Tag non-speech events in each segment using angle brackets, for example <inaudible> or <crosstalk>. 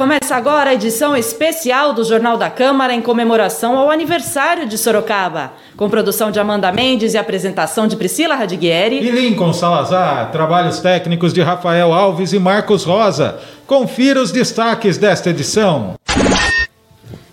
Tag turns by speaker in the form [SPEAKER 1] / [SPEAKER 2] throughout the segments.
[SPEAKER 1] começa agora a edição especial do Jornal da Câmara em comemoração ao aniversário de Sorocaba, com produção de Amanda Mendes e apresentação de Priscila Radiguieri
[SPEAKER 2] e Lincoln Salazar, trabalhos técnicos de Rafael Alves e Marcos Rosa. Confira os destaques desta edição.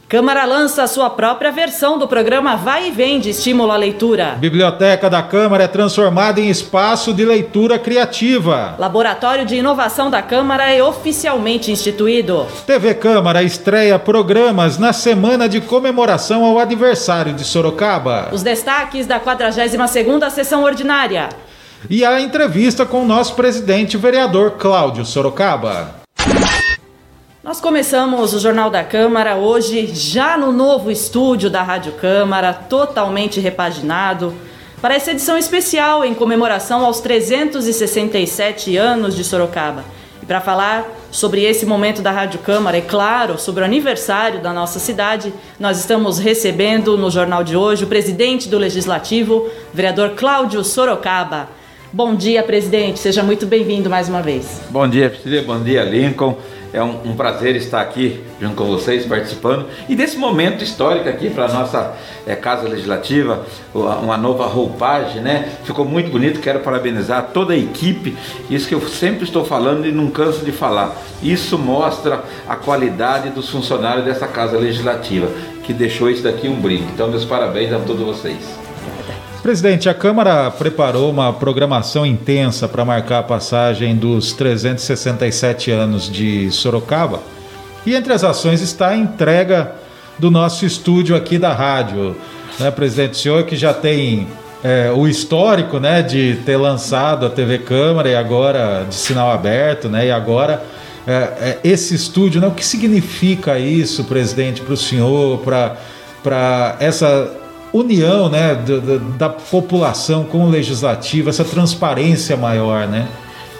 [SPEAKER 1] Câmara lança a sua própria versão do programa Vai e Vem de estímulo à leitura.
[SPEAKER 2] Biblioteca da Câmara é transformada em espaço de leitura criativa.
[SPEAKER 1] Laboratório de Inovação da Câmara é oficialmente instituído.
[SPEAKER 2] TV Câmara estreia programas na semana de comemoração ao aniversário de Sorocaba.
[SPEAKER 1] Os destaques da 42ª sessão ordinária.
[SPEAKER 2] E a entrevista com o nosso presidente vereador Cláudio Sorocaba.
[SPEAKER 1] Nós começamos o Jornal da Câmara hoje já no novo estúdio da Rádio Câmara, totalmente repaginado, para essa edição especial em comemoração aos 367 anos de Sorocaba. E para falar sobre esse momento da Rádio Câmara, é claro, sobre o aniversário da nossa cidade, nós estamos recebendo no jornal de hoje o presidente do Legislativo, vereador Cláudio Sorocaba. Bom dia, presidente. Seja muito bem-vindo mais uma vez.
[SPEAKER 3] Bom dia, Priscila. Bom dia, Lincoln. É um, um, prazer estar aqui junto com vocês, participando e desse momento histórico aqui para a nossa é, Casa Legislativa, uma nova roupagem, né? Ficou muito bonito, quero parabenizar toda a equipe, isso que eu sempre estou falando e não canso de falar. Isso mostra a qualidade dos funcionários dessa Casa Legislativa, que deixou isso daqui um brinco. Então, meus parabéns a todos vocês.
[SPEAKER 2] Presidente, a Câmara preparou uma programação intensa para marcar a passagem dos 367 anos de Sorocaba. E entre as ações está a entrega do nosso estúdio aqui da rádio. Né, presidente, o senhor que já tem é, o histórico né, de ter lançado a TV Câmara e agora de sinal aberto, né, e agora é, é, esse estúdio, né, o que significa isso, presidente, para o senhor, para essa união né, da, da, população com o legislativo, essa transparência maior, né?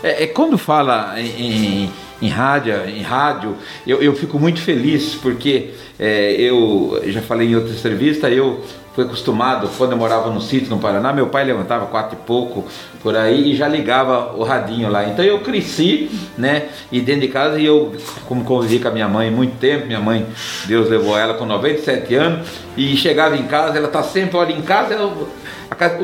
[SPEAKER 3] É, é quando fala em, em, em, rádio, em rádio eu, eu fico muito feliz porque é, eu já falei em outra entrevista, eu fui acostumado, quando eu morava no sítio no Paraná, meu pai levantava quatro e pouco por aí e já ligava o radinho lá. Então eu cresci, né? E dentro de casa eu, como convivi com a minha mãe muito tempo, minha mãe, Deus levou ela com 97 anos, e chegava em casa, ela tá sempre, olha, em casa eu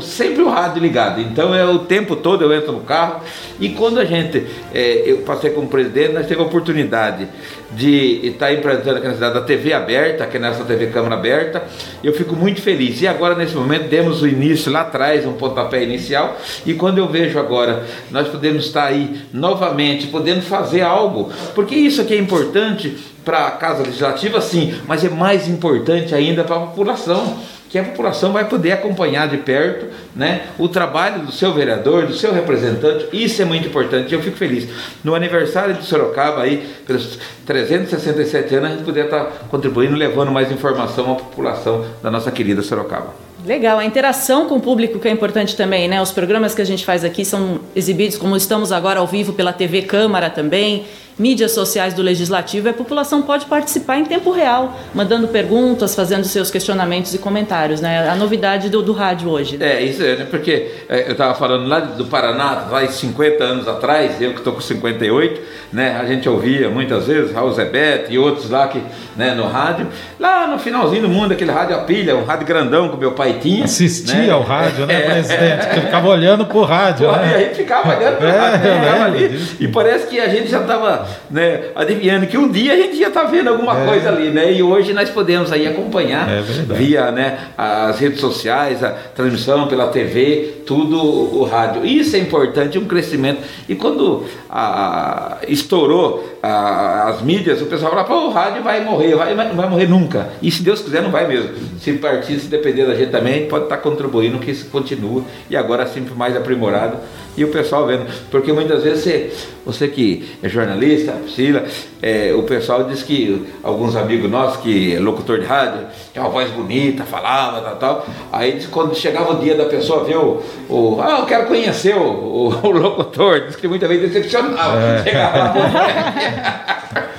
[SPEAKER 3] sempre o rádio ligado. Então é o tempo todo eu entro no carro e quando a gente, é, eu passei como presidente, nós tivemos a oportunidade de estar empreendendo aqui na cidade da TV aberta, aqui nessa TV Câmara Aberta. Eu fico muito feliz. E agora, nesse momento, demos o início lá atrás, um pontapé inicial. E quando eu vejo agora, nós podemos estar aí novamente, podendo fazer algo, porque isso aqui é importante para a Casa Legislativa, sim, mas é mais importante ainda para a população que a população vai poder acompanhar de perto né, o trabalho do seu vereador, do seu representante. Isso é muito importante. Eu fico feliz. No aniversário de Sorocaba, aí, pelos 367 anos, a gente poder estar contribuindo, levando mais informação à população da nossa querida Sorocaba.
[SPEAKER 1] Legal, a interação com o público que é importante também, né? Os programas que a gente faz aqui são exibidos, como estamos agora ao vivo pela TV Câmara também mídias sociais do Legislativo e a população pode participar em tempo real, mandando perguntas, fazendo seus questionamentos e comentários, né? A novidade do, do rádio hoje.
[SPEAKER 3] Né? É, isso é, né? Porque é, eu estava falando lá do Paraná, faz 50 anos atrás, eu que estou com 58, né? A gente ouvia muitas vezes Raul Zebete e outros lá que, né, no rádio. Lá no finalzinho do mundo, aquele rádio a pilha, um rádio grandão que meu pai tinha.
[SPEAKER 2] Assistia né? ao rádio, né, presidente? É. Ficava olhando pro rádio. Pô, né?
[SPEAKER 3] A gente ficava olhando pro é, rádio, né? ali, e parece que a gente já estava né, adivinhando que um dia a gente ia estar tá vendo alguma é. coisa ali, né? E hoje nós podemos aí acompanhar via né, as redes sociais, a transmissão pela TV, tudo o rádio. Isso é importante, um crescimento. E quando a, estourou a, as mídias, o pessoal fala, pô, o rádio vai morrer, vai, não vai morrer nunca. E se Deus quiser, não vai mesmo. Se partir, se depender da gente também, pode estar contribuindo que isso continue e agora sempre mais aprimorado e o pessoal vendo. Porque muitas vezes você, você que é jornalista, Priscila, é, o pessoal diz que alguns amigos nossos, que é locutor de rádio, tem uma voz bonita, falava, tal, tal. Aí quando chegava o dia da pessoa ver o. o ah, eu quero conhecer o, o, <laughs> o locutor, diz que muitas vezes decepcionava. É. Chegava lá, <laughs>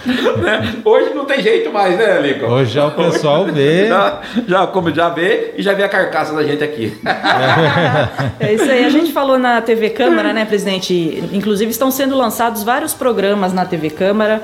[SPEAKER 3] <laughs> né? Hoje não tem jeito mais, né, Lico?
[SPEAKER 2] Hoje já o pessoal vê.
[SPEAKER 3] Já, já, como já vê e já vê a carcaça da gente aqui. <laughs>
[SPEAKER 1] é isso aí. A gente falou na TV Câmara, né, presidente? Inclusive estão sendo lançados vários programas na TV Câmara,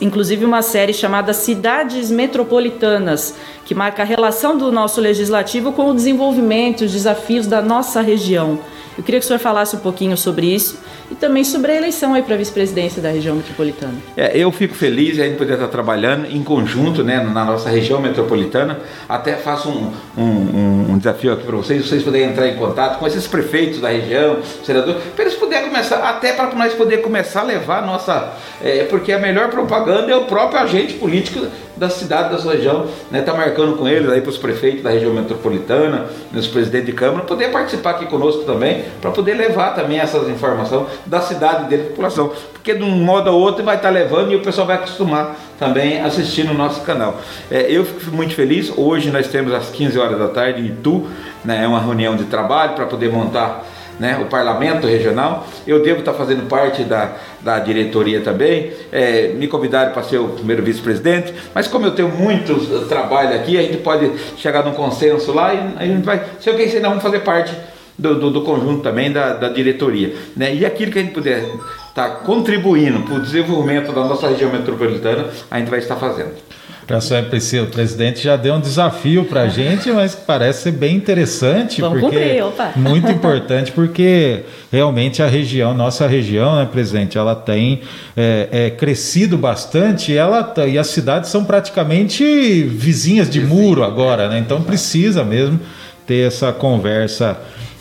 [SPEAKER 1] inclusive uma série chamada Cidades Metropolitanas, que marca a relação do nosso legislativo com o desenvolvimento, os desafios da nossa região. Eu queria que o senhor falasse um pouquinho sobre isso e também sobre a eleição aí para vice-presidência da região metropolitana.
[SPEAKER 3] É, eu fico feliz a poder estar trabalhando em conjunto né, na nossa região metropolitana. Até faço um, um, um desafio aqui para vocês, vocês poderem entrar em contato com esses prefeitos da região, senador, para eles poderem começar, até para nós poder começar a levar a nossa. É, porque a melhor propaganda é o próprio agente político da cidade, da sua região, né? Tá marcando com eles aí para os prefeitos da região metropolitana, os presidentes de câmara, poder participar aqui conosco também, para poder levar também essas informações da cidade dele, da população. Porque de um modo ou outro vai estar tá levando e o pessoal vai acostumar também assistindo o nosso canal. É, eu fico muito feliz. Hoje nós temos às 15 horas da tarde em Itu, né? É uma reunião de trabalho para poder montar né, o parlamento regional. Eu devo estar fazendo parte da, da diretoria também. É, me convidaram para ser o primeiro vice-presidente, mas como eu tenho muito trabalho aqui, a gente pode chegar num consenso lá e a gente vai. Se eu quiser, vamos fazer parte do, do, do, conjunto também da, da diretoria. Né? E aquilo que a gente puder estar tá contribuindo para o desenvolvimento da nossa região metropolitana, a gente vai estar fazendo.
[SPEAKER 2] Professor Priscila, o presidente já deu um desafio para a gente, mas parece ser bem interessante,
[SPEAKER 1] Vamos
[SPEAKER 2] porque
[SPEAKER 1] cumprir, opa. <laughs>
[SPEAKER 2] muito importante, porque realmente a região, nossa região, né, presidente, ela tem é, é, crescido bastante, ela tá, e as cidades são praticamente vizinhas de muro agora, né? Então precisa mesmo ter essa conversa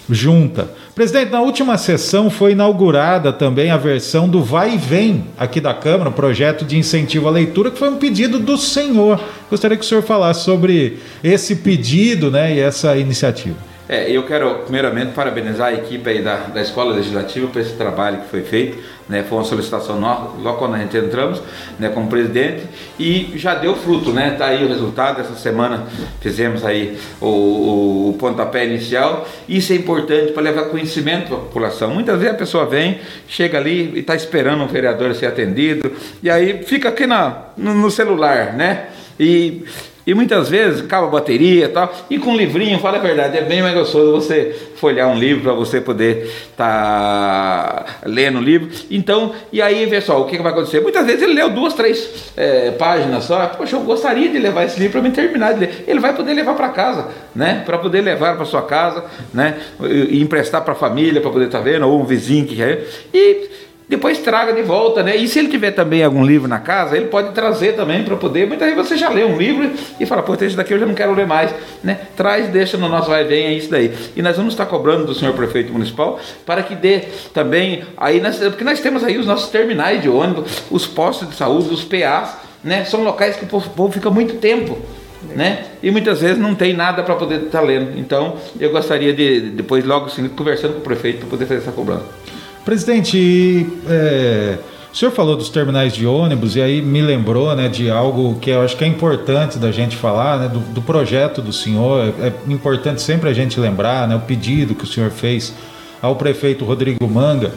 [SPEAKER 2] junta. Presidente, na última sessão foi inaugurada também a versão do Vai e Vem aqui da Câmara, projeto de incentivo à leitura, que foi um pedido do senhor. Gostaria que o senhor falasse sobre esse pedido né, e essa iniciativa.
[SPEAKER 3] É, eu quero primeiramente parabenizar a equipe aí da, da Escola Legislativa por esse trabalho que foi feito. Né, foi uma solicitação nossa, logo quando a gente entramos né, como presidente e já deu fruto, né? Tá aí o resultado. Essa semana fizemos aí o, o, o pontapé inicial. Isso é importante para levar conhecimento para a população. Muitas vezes a pessoa vem, chega ali e está esperando um vereador ser atendido e aí fica aqui na, no, no celular, né? E e muitas vezes acaba a bateria e tal, e com um livrinho, fala a verdade, é bem mais gostoso você folhear um livro para você poder estar tá lendo o livro. Então, e aí, pessoal, o que, que, vai acontecer? Muitas vezes ele leu duas, três é, páginas só, poxa, eu gostaria de levar esse livro para me terminar de ler. Ele vai poder levar para casa, né? Para poder levar para sua casa, né? E emprestar para a família, para poder estar tá vendo, ou um vizinho que quer. E depois traga de volta, né? E se ele tiver também algum livro na casa, ele pode trazer também para poder. Muitas vezes você já lê um livro e fala, pô, esse daqui eu já não quero ler mais, né? Traz, deixa no nosso vai vem, é isso daí. E nós vamos estar cobrando do senhor prefeito municipal para que dê também aí, nós, porque nós temos aí os nossos terminais de ônibus, os postos de saúde, os PAs, né? São locais que o povo fica muito tempo. Né? E muitas vezes não tem nada para poder estar lendo. Então, eu gostaria de, depois, logo assim, conversando com o prefeito para poder fazer essa cobrança.
[SPEAKER 2] Presidente, é, o senhor falou dos terminais de ônibus e aí me lembrou né, de algo que eu acho que é importante da gente falar, né, do, do projeto do senhor. É, é importante sempre a gente lembrar né, o pedido que o senhor fez ao prefeito Rodrigo Manga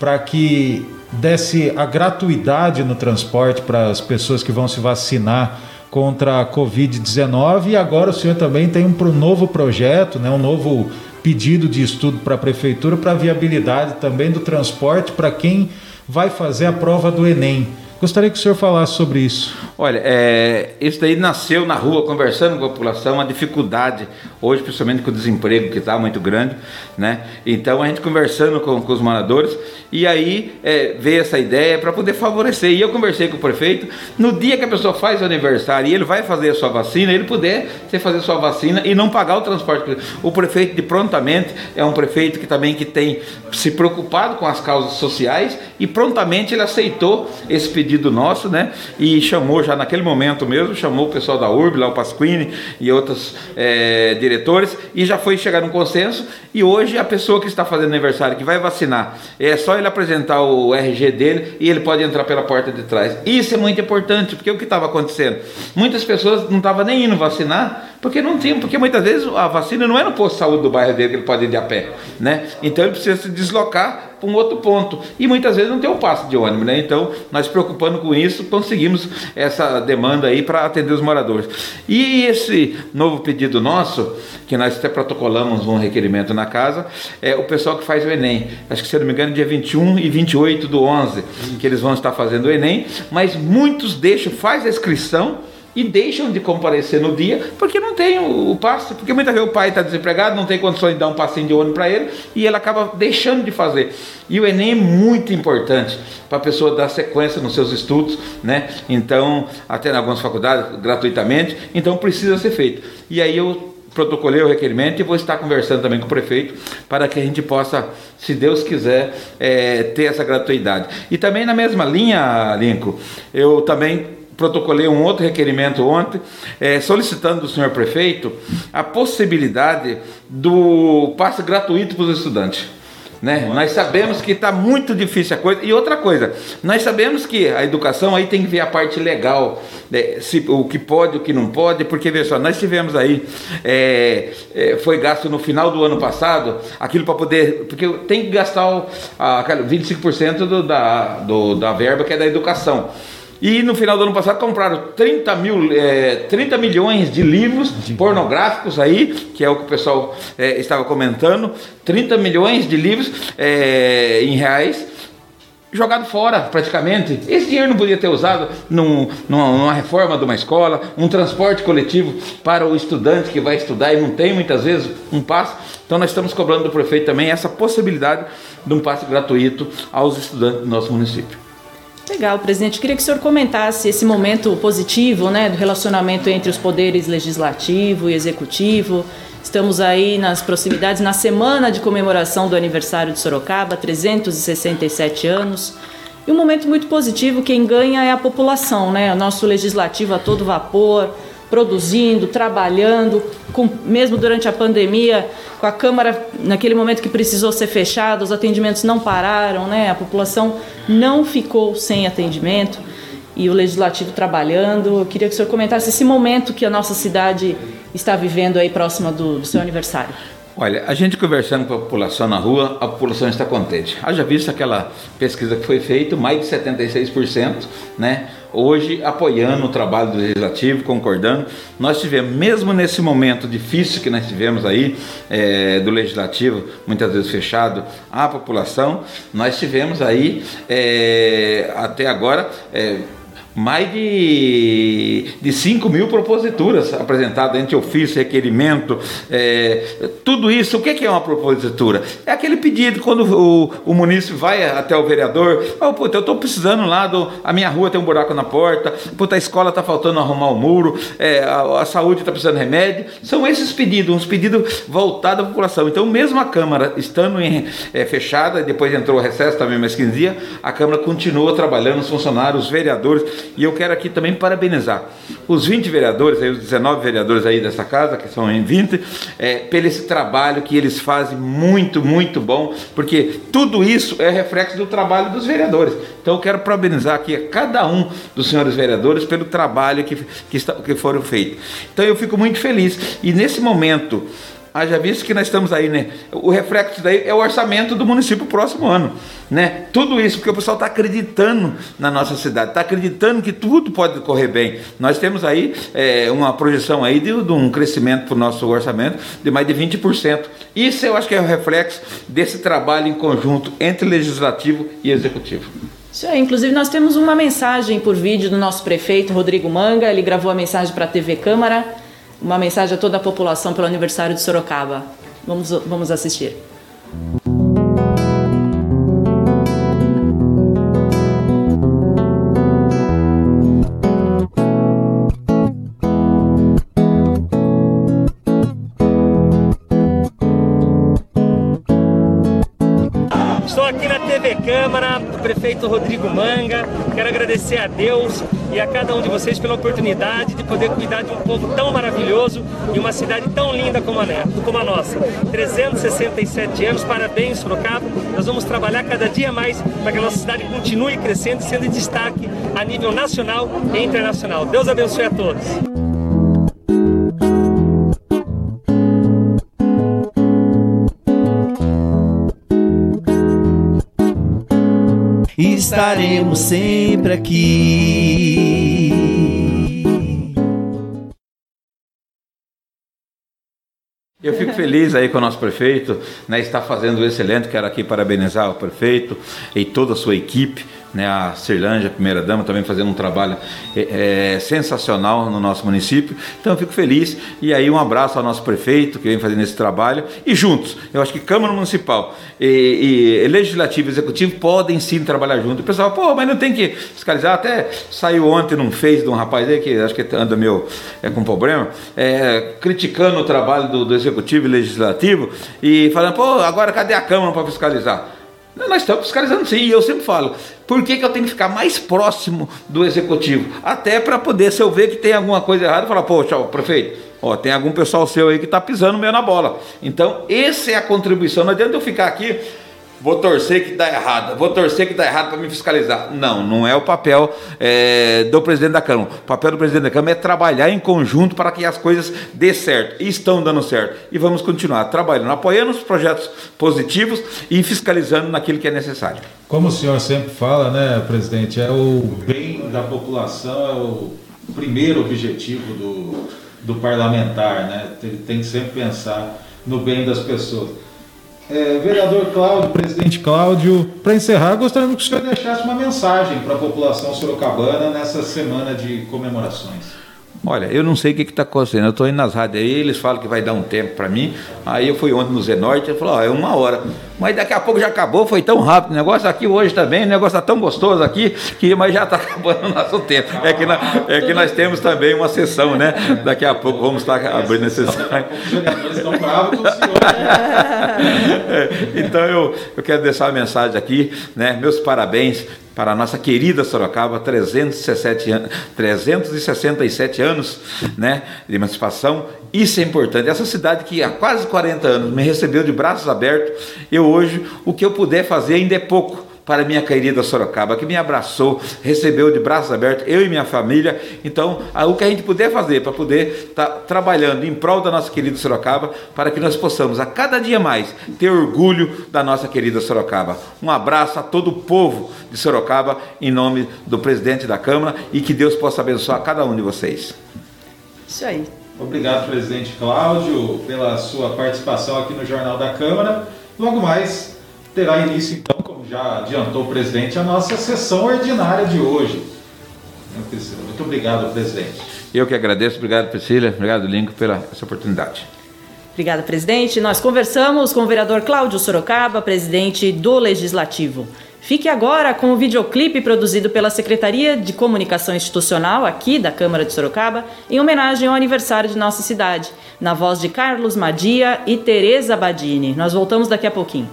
[SPEAKER 2] para que desse a gratuidade no transporte para as pessoas que vão se vacinar contra a Covid-19 e agora o senhor também tem um novo projeto, né, um novo pedido de estudo para a prefeitura para viabilidade também do transporte para quem vai fazer a prova do Enem. Gostaria que o senhor falasse sobre isso.
[SPEAKER 3] Olha, é, isso daí nasceu na rua, conversando com a população, a dificuldade, hoje, principalmente com o desemprego que está muito grande, né? Então, a gente conversando com, com os moradores, e aí é, veio essa ideia para poder favorecer. E eu conversei com o prefeito, no dia que a pessoa faz o aniversário e ele vai fazer a sua vacina, ele puder você fazer a sua vacina e não pagar o transporte. O prefeito de prontamente é um prefeito que também que tem se preocupado com as causas sociais e prontamente ele aceitou esse pedido pedido nosso, né? E chamou já naquele momento mesmo, chamou o pessoal da URB, lá o Pasquini e outros é, diretores, e já foi chegar num consenso. E hoje a pessoa que está fazendo aniversário, que vai vacinar, é só ele apresentar o RG dele e ele pode entrar pela porta de trás. Isso é muito importante, porque o que estava acontecendo? Muitas pessoas não estavam nem indo vacinar Porque não tinha, porque muitas vezes a vacina não é no posto de saúde do bairro dele que ele pode ir de a pé, né? Então ele precisa se deslocar para um outro ponto. E muitas vezes não tem o um passe de ônibus, né? Então, nós preocupando com isso, conseguimos essa demanda aí para atender os moradores. E esse novo pedido nosso, que nós até protocolamos um requerimento na casa, é o pessoal que faz o Enem. Acho que, se não me engano, dia 21 e 28 do 11, que eles vão estar fazendo o Enem, mas muitos deixam, faz a inscrição e deixam de comparecer no dia porque não tem o, o passe, porque muitas vezes o pai está desempregado, não tem condições de dar um passinho de ônibus para ele e ele acaba deixando de fazer. E o Enem é muito importante para a pessoa dar sequência nos seus estudos, né? Então, até em algumas faculdades, gratuitamente, então precisa ser feito. E aí eu protocolei o requerimento e vou estar conversando também com o prefeito para que a gente possa, se Deus quiser, é, ter essa gratuidade. E também na mesma linha, Lincoln, eu também protocolei um outro requerimento ontem, é, solicitando do senhor prefeito a possibilidade do passe gratuito para os estudantes. Né? Nós sabemos que está muito difícil a coisa. E outra coisa, nós sabemos que a educação aí tem que ver a parte legal, né? se, o que pode, o que não pode, porque veja só, nós tivemos aí, é, é, foi gasto no final do ano passado, aquilo para poder. Porque tem que gastar o, a, 25% do, da, do, da verba que é da educação. E no final do ano passado compraram 30, mil, é, 30 milhões de livros pornográficos aí, que é o que o pessoal é, estava comentando, 30 milhões de livros é, em reais, jogado fora praticamente. Esse dinheiro não podia ter usado num, numa, numa, reforma de uma escola, um transporte coletivo para o estudante que vai estudar e não tem muitas vezes um passe. Então nós estamos cobrando do prefeito também essa possibilidade de um passe gratuito aos estudantes do nosso município.
[SPEAKER 1] Legal, presidente. Queria que o senhor comentasse esse momento positivo, né, do relacionamento entre os poderes legislativo e executivo. Estamos aí nas proximidades, na semana de comemoração do aniversário de Sorocaba, 367 anos. E um momento muito positivo, quem ganha é a população, né? O nosso legislativo a todo vapor, produzindo, trabalhando, com, mesmo durante a pandemia, com a Câmara, naquele momento que precisou ser fechada, os atendimentos não pararam, né? a população não ficou sem atendimento e o Legislativo trabalhando. Eu queria que o senhor comentasse esse momento que a nossa cidade está vivendo aí próxima do, do seu aniversário.
[SPEAKER 3] Olha, a gente conversando com a população na rua, a população está contente. Haja visto aquela pesquisa que foi feita, mais de 76%, né? Hoje apoiando o trabalho do legislativo, concordando. Nós tivemos, mesmo nesse momento difícil que nós tivemos aí, é, do legislativo, muitas vezes fechado, a população, nós tivemos aí é, até agora. É, mais de, de 5 mil proposituras apresentadas entre ofício, requerimento, é, tudo isso. O que é uma propositura? É aquele pedido quando o, o município vai até o vereador, oh, puta, eu estou precisando lá, do, a minha rua tem um buraco na porta, puta, a escola está faltando arrumar o um muro, é, a, a, saúde está precisando de remédio. São esses pedidos, uns pedidos voltados à população. Então, mesmo a Câmara estando em, é, fechada, depois entrou o recesso também mais 15 dias, a Câmara continua trabalhando, os funcionários, os vereadores, e eu quero aqui também parabenizar os 20 vereadores, aí, os 19 vereadores aí dessa casa, que são em 20, é, pelo esse trabalho que eles fazem muito, muito bom, porque tudo isso é reflexo do trabalho dos vereadores. Então eu quero parabenizar aqui a cada um dos senhores vereadores pelo trabalho que, que, está, que foram feitos. Então eu fico muito feliz. E nesse momento Haja visto que nós estamos aí, né? O reflexo daí é o orçamento do município próximo ano, né? Tudo isso porque o pessoal está acreditando na nossa cidade, está acreditando que tudo pode correr bem. Nós temos aí é, uma projeção aí de, de um crescimento para o nosso orçamento de mais de 20%. Isso eu acho que é o reflexo desse trabalho em conjunto entre legislativo e executivo.
[SPEAKER 1] Isso aí, inclusive nós temos uma mensagem por vídeo do nosso prefeito Rodrigo Manga, ele gravou a mensagem para a TV Câmara uma mensagem a toda a população pelo aniversário de Sorocaba. Vamos, vamos assistir.
[SPEAKER 4] Estou aqui na TV Câmara, do prefeito Rodrigo Manga. Quero agradecer a Deus e a cada um de vocês pela oportunidade de poder cuidar de um povo tão maravilhoso e uma cidade tão linda como a, como a nossa. 367 anos, parabéns, Sorocaba. Nós vamos trabalhar cada dia mais para que a nossa cidade continue crescendo e sendo de destaque a nível nacional e internacional. Deus abençoe a todos.
[SPEAKER 5] estaremos sempre aqui.
[SPEAKER 3] Eu fico feliz aí com o nosso prefeito, né, está fazendo excelente, quero aqui parabenizar o prefeito e toda a sua equipe, né, a Cirlândia, primeira dama, também fazendo um trabalho é, é, sensacional no nosso município. Então eu fico feliz e aí um abraço ao nosso prefeito que vem fazendo esse trabalho e juntos. Eu acho que Câmara Municipal e, e Legislativo e Executivo podem sim trabalhar juntos. O pessoal, pô, mas não tem que fiscalizar. Até saiu ontem num Face de um rapaz aí que acho que anda meu é, com problema, é, criticando o trabalho do, do Executivo e Legislativo e falando, pô, agora cadê a Câmara para fiscalizar? Nós estamos fiscalizando sim, e eu sempre falo, por que, que eu tenho que ficar mais próximo do executivo? Até para poder, se eu ver que tem alguma coisa errada, falar, poxa, prefeito, ó, tem algum pessoal seu aí que está pisando meio na bola. Então, essa é a contribuição. Não adianta eu ficar aqui vou torcer que dá errado, vou torcer que dá errado para me fiscalizar. Não, não é o papel é, do presidente da Câmara. O papel do presidente da Câmara é trabalhar em conjunto para que as coisas dê certo. E estão dando certo. E vamos continuar trabalhando, apoiando os projetos positivos e fiscalizando naquilo que é necessário.
[SPEAKER 2] Como o senhor sempre fala, né, presidente, é o bem da população, é o primeiro objetivo do, do parlamentar, né? Ele tem que sempre pensar no bem das pessoas. É, vereador Cláudio, presidente Cláudio, para encerrar, gostaria que o senhor deixasse uma mensagem para a população sorocabana nessa semana de comemorações.
[SPEAKER 3] Olha, eu não sei o que está acontecendo. Eu estou indo nas rádios aí, eles falam que vai dar um tempo para mim. Aí eu fui ontem no Zenorte, ele falou, ó, é uma hora. Mas daqui a pouco já acabou, foi tão rápido. O negócio aqui hoje também, o negócio está tão gostoso aqui, que mas já está <laughs> acabando o nosso tempo. É que, na, é que nós temos também uma sessão, né? Daqui a pouco vamos estar abrindo a sessão. <laughs> então eu, eu quero deixar uma mensagem aqui, né? Meus parabéns para a nossa querida Sorocaba, 317 anos, 367 anos né, de emancipação. Isso é importante. Essa cidade que há quase 40 anos me recebeu de braços abertos, eu hoje, o que eu puder fazer ainda é pouco para minha querida Sorocaba, que me abraçou, recebeu de braços abertos, eu e minha família. Então, o que a gente puder fazer para poder estar tá trabalhando em prol da nossa querida Sorocaba, para que nós possamos a cada dia mais ter orgulho da nossa querida Sorocaba. Um abraço a todo o povo de Sorocaba, em nome do presidente da Câmara, e que Deus possa abençoar cada um de vocês.
[SPEAKER 1] Isso aí.
[SPEAKER 2] Obrigado, presidente Cláudio, pela sua participação aqui no Jornal da Câmara. Logo mais terá início, então, já adiantou o presidente, a nossa sessão ordinária de hoje. Muito obrigado, presidente.
[SPEAKER 3] Eu que agradeço. Obrigado, Priscila. Obrigado, Lingo, pela essa oportunidade.
[SPEAKER 1] Obrigada, presidente. Nós conversamos com o vereador Cláudio Sorocaba, presidente do Legislativo. Fique agora com o videoclipe produzido pela Secretaria de Comunicação Institucional aqui da Câmara de Sorocaba, em homenagem ao aniversário de nossa cidade, na voz de Carlos Madia e Tereza Badini. Nós voltamos daqui a pouquinho.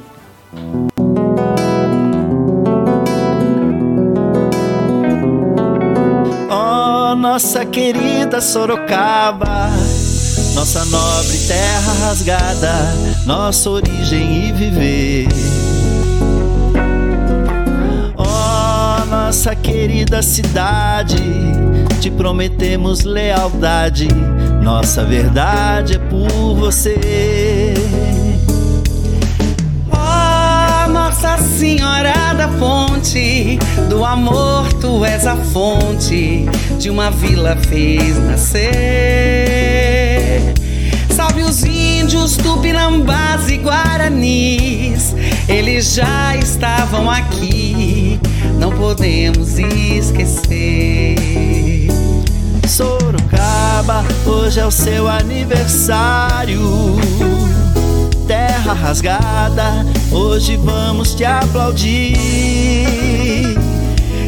[SPEAKER 5] Nossa querida Sorocaba, nossa nobre terra rasgada, nossa origem e viver. Oh, nossa querida cidade, te prometemos lealdade, nossa verdade é por você. Senhora da Fonte, do amor tu és a fonte, de uma vila fez nascer. Salve os índios, tupinambás e guaranis, eles já estavam aqui, não podemos esquecer. Sorocaba, hoje é o seu aniversário terra rasgada, hoje vamos te aplaudir.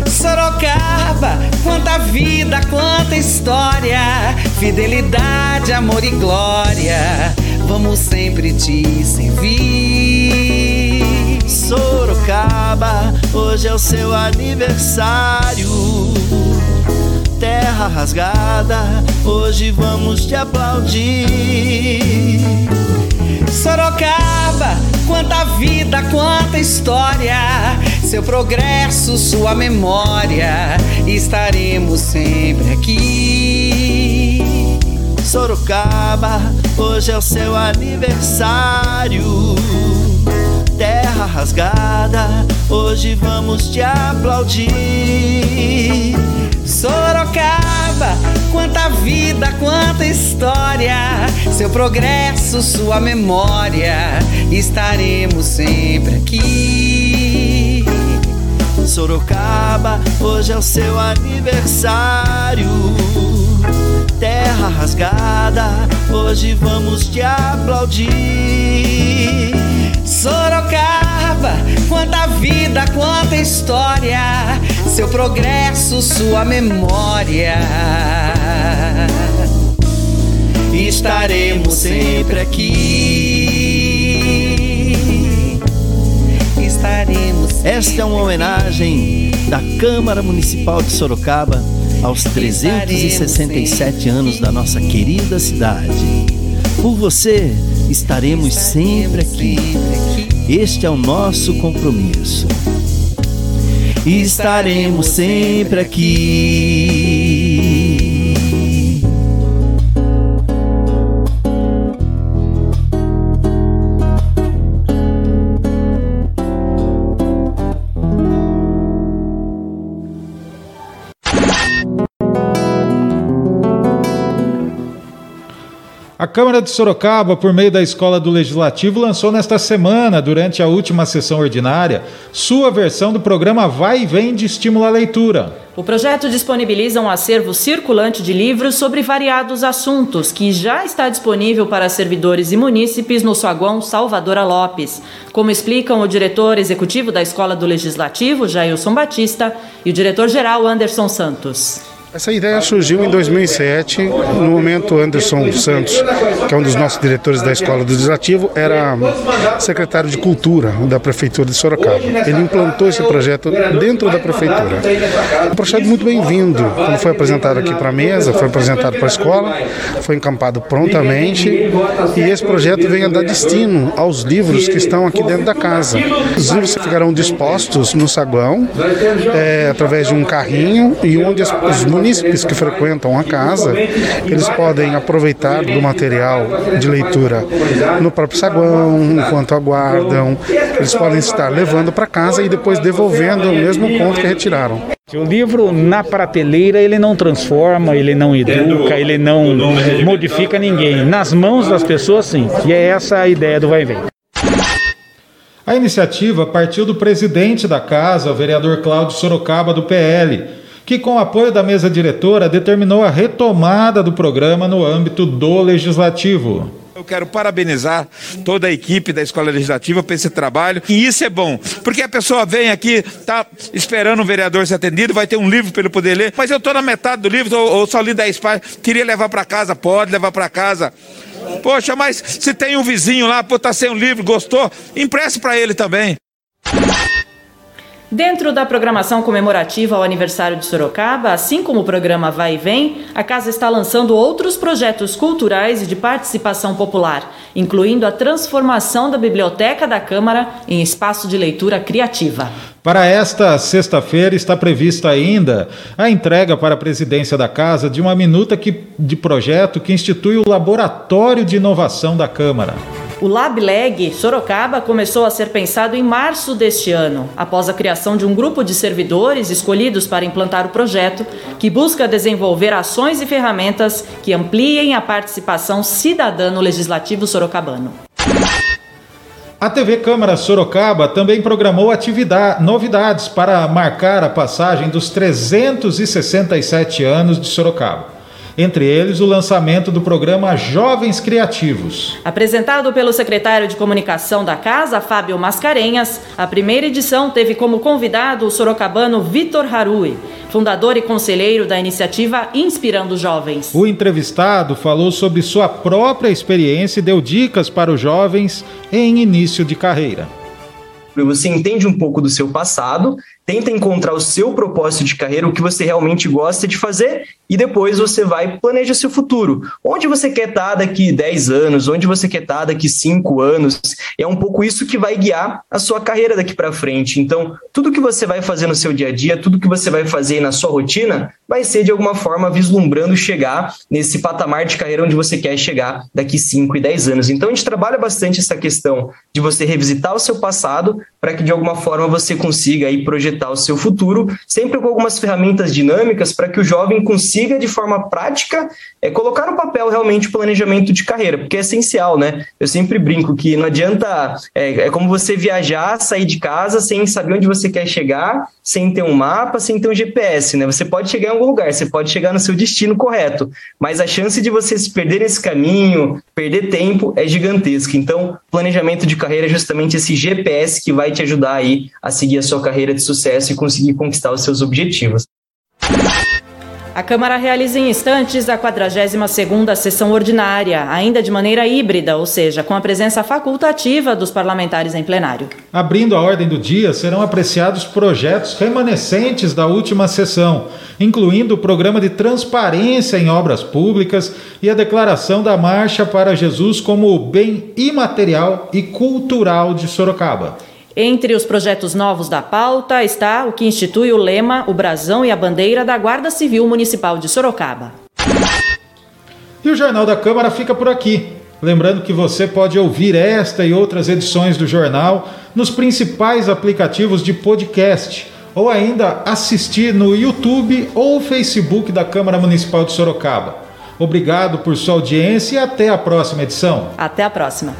[SPEAKER 5] Sorocaba, quanta vida, quanta história, fidelidade, amor e glória, vamos sempre te servir. Sorocaba, hoje é o seu aniversário. Terra rasgada, hoje vamos te aplaudir. Sorocaba, quanta vida, quanta história, seu progresso, sua memória, estaremos sempre aqui. Sorocaba, hoje é o seu aniversário. Terra rasgada, hoje vamos te aplaudir. Sorocaba, quanta vida, quanta história, seu progresso, sua memória, estaremos sempre aqui. Sorocaba, hoje é o seu aniversário. Terra rasgada, hoje vamos te aplaudir. Sorocaba, quanta vida, quanta história, seu progresso, sua memória. Estaremos sempre aqui. Estaremos. Sempre
[SPEAKER 6] Esta é uma homenagem da Câmara Municipal de Sorocaba aos 367 anos da nossa querida cidade. Por você, estaremos sempre aqui. Este é o nosso compromisso. Estaremos sempre aqui.
[SPEAKER 2] A Câmara de Sorocaba, por meio da Escola do Legislativo, lançou nesta semana, durante a última sessão ordinária, sua versão do programa Vai e Vem de Estímulo à Leitura.
[SPEAKER 1] O projeto disponibiliza um acervo circulante de livros sobre variados assuntos, que já está disponível para servidores e munícipes no saguão Salvadora Lopes, como explicam o diretor executivo da Escola do Legislativo, Jailson Batista, e o diretor-geral Anderson Santos.
[SPEAKER 7] Essa ideia surgiu em 2007, no momento Anderson Santos, que é um dos nossos diretores da Escola do Legislativo, era secretário de Cultura da Prefeitura de Sorocaba. Ele implantou esse projeto dentro da Prefeitura. Um projeto muito bem-vindo, quando foi apresentado aqui para a mesa, foi apresentado para a escola, foi encampado prontamente e esse projeto vem a dar destino aos livros que estão aqui dentro da casa. Os livros ficarão dispostos no saguão, é, através de um carrinho e onde os munícipes que frequentam a casa, eles podem aproveitar do material de leitura no próprio saguão, enquanto aguardam. Eles podem estar levando para casa e depois devolvendo o mesmo ponto que retiraram.
[SPEAKER 8] O livro na prateleira ele não transforma, ele não educa, ele não modifica ninguém. Nas mãos das pessoas, sim. E é essa a ideia do Vai Vem.
[SPEAKER 2] A iniciativa partiu do presidente da casa, o vereador Cláudio Sorocaba, do PL, que, com o apoio da mesa diretora, determinou a retomada do programa no âmbito do legislativo.
[SPEAKER 3] Eu quero parabenizar toda a equipe da Escola Legislativa por esse trabalho. E isso é bom, porque a pessoa vem aqui, tá esperando um vereador ser atendido, vai ter um livro para ele poder ler, mas eu estou na metade do livro, ou, só li 10 páginas, queria levar para casa, pode levar para casa. Poxa, mas se tem um vizinho lá, pô, tá sem um livro, gostou, empreste para ele também.
[SPEAKER 1] Dentro da programação comemorativa ao aniversário de Sorocaba, assim como o programa Vai e Vem, a casa está lançando outros projetos culturais e de participação popular, incluindo a transformação da Biblioteca da Câmara em espaço de leitura criativa.
[SPEAKER 2] Para esta sexta-feira está prevista ainda a entrega para a presidência da casa de uma minuta que, de projeto que institui o Laboratório de Inovação da Câmara.
[SPEAKER 1] O LabLeg Sorocaba começou a ser pensado em março deste ano, após a criação de um grupo de servidores escolhidos para implantar o projeto, que busca desenvolver ações e ferramentas que ampliem a participação cidadã no legislativo sorocabano.
[SPEAKER 2] A TV Câmara Sorocaba também programou atividade, novidades para marcar a passagem dos 367 anos de Sorocaba. Entre eles, o lançamento do programa Jovens Criativos.
[SPEAKER 1] Apresentado pelo secretário de comunicação da casa, Fábio Mascarenhas, a primeira edição teve como convidado o sorocabano Vitor Harui, fundador e conselheiro da iniciativa Inspirando Jovens.
[SPEAKER 2] O entrevistado falou sobre sua própria experiência e deu dicas para os jovens em início de carreira.
[SPEAKER 9] Você entende um pouco do seu passado tenta encontrar o seu propósito de carreira, o que você realmente gosta de fazer, e depois você vai planeja seu futuro. Onde você quer estar daqui 10 anos, onde você quer estar daqui 5 anos, é um pouco isso que vai guiar a sua carreira daqui para frente. Então, tudo que você vai fazer no seu dia a dia, tudo que você vai fazer na sua rotina, vai ser de alguma forma vislumbrando chegar nesse patamar de carreira onde você quer chegar daqui 5 e 10 anos. Então, a gente trabalha bastante essa questão de você revisitar o seu passado para que de alguma forma você consiga aí projetar o seu futuro, sempre com algumas ferramentas dinâmicas para que o jovem consiga de forma prática é, colocar no papel realmente o planejamento de carreira, porque é essencial, né? Eu sempre brinco que não adianta, é, é como você viajar, sair de casa sem saber onde você quer chegar, sem ter um mapa, sem ter um GPS, né? Você pode chegar em algum lugar, você pode chegar no seu destino correto, mas a chance de você se perder nesse caminho, perder tempo, é gigantesca. Então, planejamento de carreira é justamente esse GPS que vai te ajudar aí a seguir a sua carreira de sucesso e conseguir conquistar os seus objetivos.
[SPEAKER 1] A Câmara realiza em instantes a 42ª sessão ordinária, ainda de maneira híbrida, ou seja, com a presença facultativa dos parlamentares em plenário.
[SPEAKER 2] Abrindo a ordem do dia, serão apreciados projetos remanescentes da última sessão, incluindo o programa de transparência em obras públicas e a declaração da Marcha para Jesus como bem imaterial e cultural de Sorocaba.
[SPEAKER 1] Entre os projetos novos da pauta está o que institui o lema, o brasão e a bandeira da Guarda Civil Municipal de Sorocaba.
[SPEAKER 2] E o Jornal da Câmara fica por aqui. Lembrando que você pode ouvir esta e outras edições do jornal nos principais aplicativos de podcast ou ainda assistir no YouTube ou Facebook da Câmara Municipal de Sorocaba. Obrigado por sua audiência e até a próxima edição.
[SPEAKER 1] Até a próxima.